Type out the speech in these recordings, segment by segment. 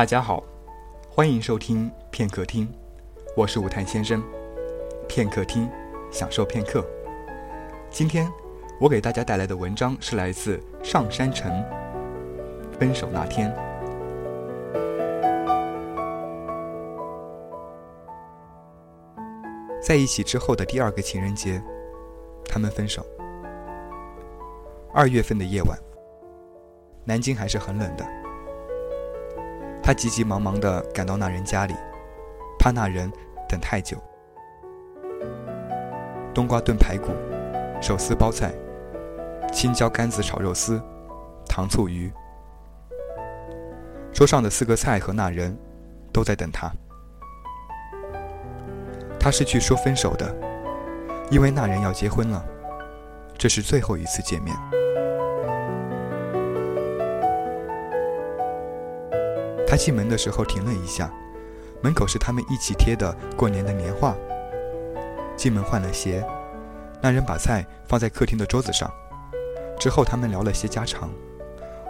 大家好，欢迎收听片刻听，我是武探先生。片刻听，享受片刻。今天我给大家带来的文章是来自上山城。分手那天，在一起之后的第二个情人节，他们分手。二月份的夜晚，南京还是很冷的。他急急忙忙地赶到那人家里，怕那人等太久。冬瓜炖排骨，手撕包菜，青椒干子炒肉丝，糖醋鱼。桌上的四个菜和那人，都在等他。他是去说分手的，因为那人要结婚了，这是最后一次见面。他进门的时候停了一下，门口是他们一起贴的过年的年画。进门换了鞋，那人把菜放在客厅的桌子上。之后他们聊了些家常，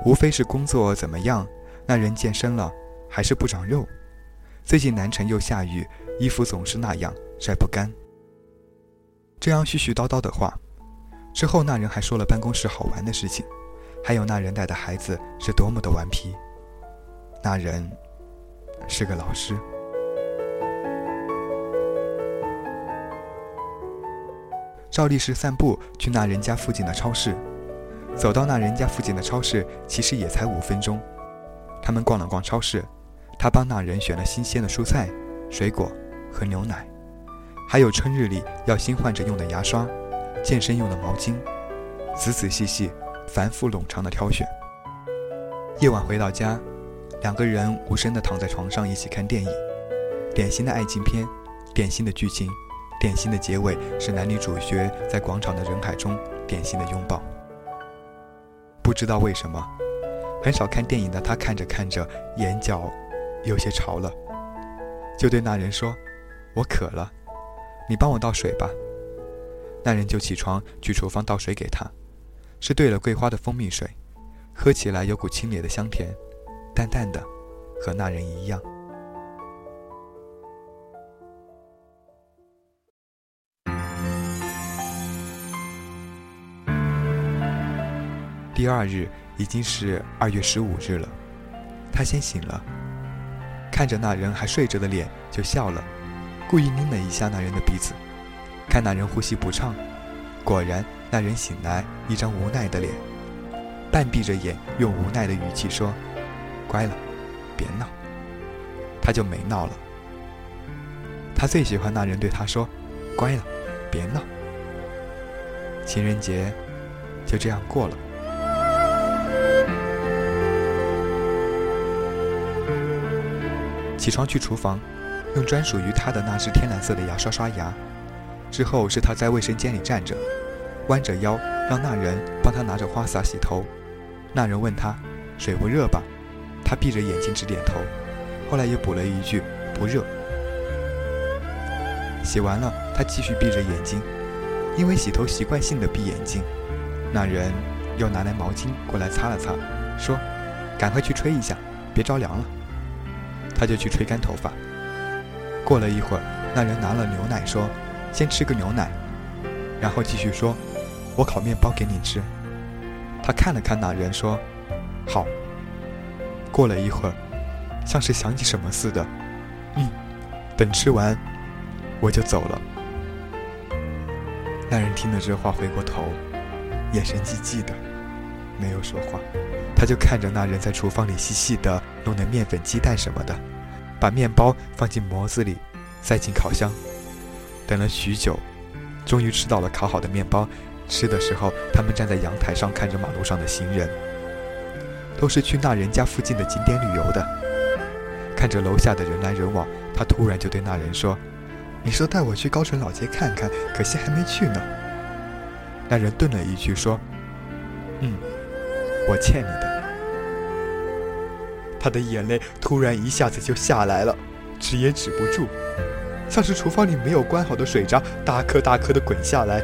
无非是工作怎么样。那人健身了，还是不长肉。最近南城又下雨，衣服总是那样晒不干。这样絮絮叨叨的话，之后那人还说了办公室好玩的事情，还有那人带的孩子是多么的顽皮。那人是个老师。照例是散步去那人家附近的超市，走到那人家附近的超市，其实也才五分钟。他们逛了逛超市，他帮那人选了新鲜的蔬菜、水果和牛奶，还有春日里要新换着用的牙刷、健身用的毛巾，仔仔细细、繁复冗长的挑选。夜晚回到家。两个人无声地躺在床上一起看电影，典型的爱情片，典型的剧情，典型的结尾是男女主角在广场的人海中典型的拥抱。不知道为什么，很少看电影的他看着看着眼角有些潮了，就对那人说：“我渴了，你帮我倒水吧。”那人就起床去厨房倒水给他，是兑了桂花的蜂蜜水，喝起来有股清冽的香甜。淡淡的，和那人一样。第二日已经是二月十五日了，他先醒了，看着那人还睡着的脸就笑了，故意拧了一下那人的鼻子，看那人呼吸不畅，果然那人醒来一张无奈的脸，半闭着眼，用无奈的语气说。乖了，别闹，他就没闹了。他最喜欢那人对他说：“乖了，别闹。”情人节就这样过了。起床去厨房，用专属于他的那支天蓝色的牙刷刷牙，之后是他在卫生间里站着，弯着腰让那人帮他拿着花洒洗头。那人问他：“水不热吧？”他闭着眼睛直点头，后来又补了一句：“不热。”洗完了，他继续闭着眼睛，因为洗头习惯性的闭眼睛。那人又拿来毛巾过来擦了擦，说：“赶快去吹一下，别着凉了。”他就去吹干头发。过了一会儿，那人拿了牛奶说：“先吃个牛奶。”然后继续说：“我烤面包给你吃。”他看了看那人说：“好。”过了一会儿，像是想起什么似的，嗯，等吃完，我就走了。那人听了这话，回过头，眼神寂寂的，没有说话。他就看着那人在厨房里细细的弄点面粉、鸡蛋什么的，把面包放进模子里，塞进烤箱。等了许久，终于吃到了烤好的面包。吃的时候，他们站在阳台上看着马路上的行人。都是去那人家附近的景点旅游的。看着楼下的人来人往，他突然就对那人说：“你说带我去高淳老街看看，可惜还没去呢。”那人顿了一句说：“嗯，我欠你的。”他的眼泪突然一下子就下来了，止也止不住，像是厨房里没有关好的水闸，大颗大颗的滚下来。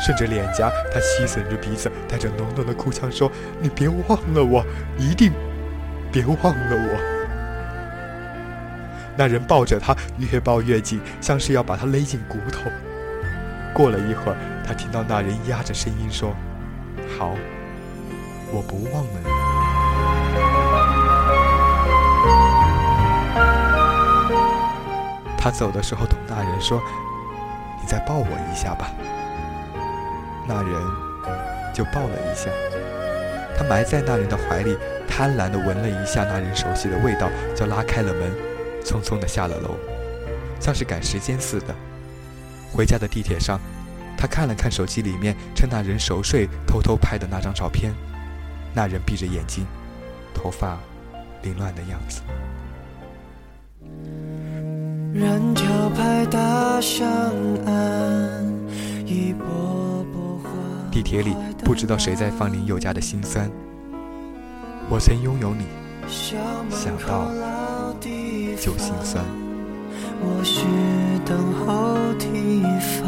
顺着脸颊，他吸吮着鼻子，带着浓浓的哭腔说：“你别忘了我，一定别忘了我。”那人抱着他，越抱越紧，像是要把他勒进骨头。过了一会儿，他听到那人压着声音说：“好，我不忘了你。”他走的时候，同那人说：“你再抱我一下吧。”那人就抱了一下。他埋在那人的怀里，贪婪地闻了一下那人熟悉的味道，就拉开了门，匆匆地下了楼，像是赶时间似的。回家的地铁上，他看了看手机里面趁那人熟睡偷偷拍的那张照片，那人闭着眼睛，头发凌乱的样子。人桥拍打上岸，铁里不知道谁在放林宥嘉的心酸。我曾拥有你，想到就心酸。我需等候地方，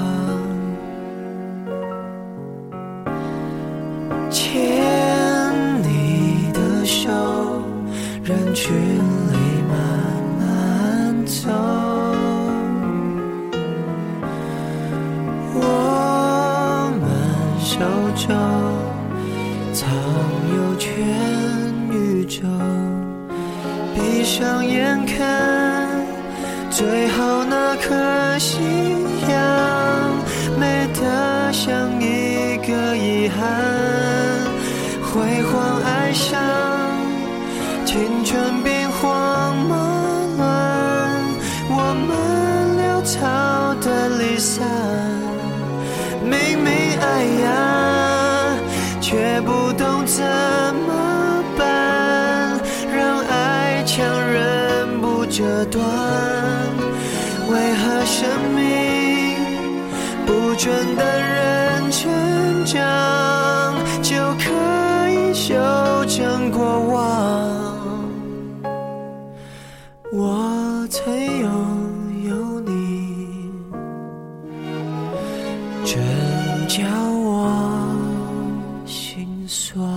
宙藏有全宇宙，闭上眼看最后那颗夕阳，美得像一个遗憾。辉煌爱上青春怎么办，让爱强忍不折断。为何生命不准等人成长，就可以修正过往？我曾拥有你，真叫我。心酸。